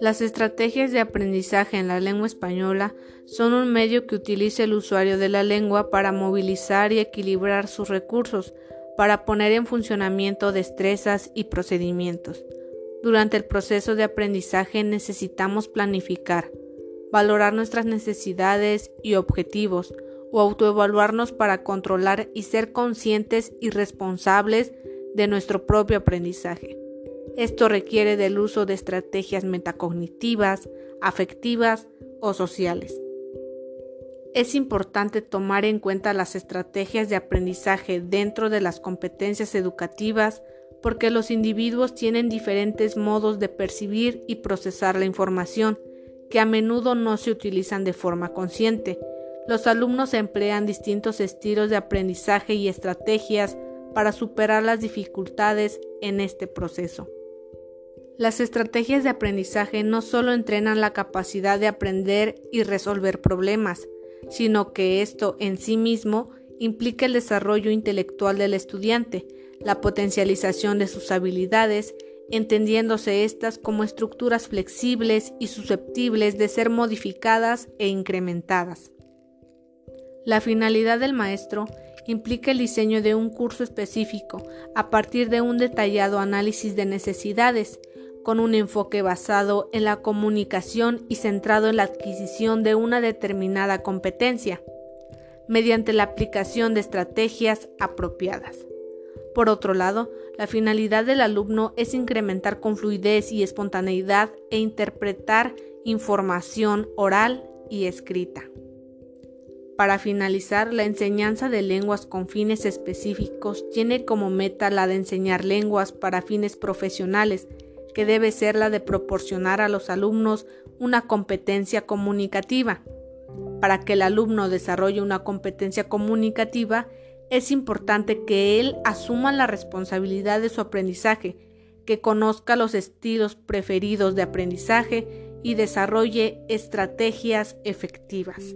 Las estrategias de aprendizaje en la lengua española son un medio que utiliza el usuario de la lengua para movilizar y equilibrar sus recursos, para poner en funcionamiento destrezas y procedimientos. Durante el proceso de aprendizaje necesitamos planificar, valorar nuestras necesidades y objetivos, o autoevaluarnos para controlar y ser conscientes y responsables de nuestro propio aprendizaje. Esto requiere del uso de estrategias metacognitivas, afectivas o sociales. Es importante tomar en cuenta las estrategias de aprendizaje dentro de las competencias educativas porque los individuos tienen diferentes modos de percibir y procesar la información que a menudo no se utilizan de forma consciente. Los alumnos emplean distintos estilos de aprendizaje y estrategias para superar las dificultades en este proceso. Las estrategias de aprendizaje no solo entrenan la capacidad de aprender y resolver problemas, sino que esto en sí mismo implica el desarrollo intelectual del estudiante, la potencialización de sus habilidades, entendiéndose estas como estructuras flexibles y susceptibles de ser modificadas e incrementadas. La finalidad del maestro implica el diseño de un curso específico a partir de un detallado análisis de necesidades, con un enfoque basado en la comunicación y centrado en la adquisición de una determinada competencia, mediante la aplicación de estrategias apropiadas. Por otro lado, la finalidad del alumno es incrementar con fluidez y espontaneidad e interpretar información oral y escrita. Para finalizar, la enseñanza de lenguas con fines específicos tiene como meta la de enseñar lenguas para fines profesionales que debe ser la de proporcionar a los alumnos una competencia comunicativa. Para que el alumno desarrolle una competencia comunicativa, es importante que él asuma la responsabilidad de su aprendizaje, que conozca los estilos preferidos de aprendizaje y desarrolle estrategias efectivas.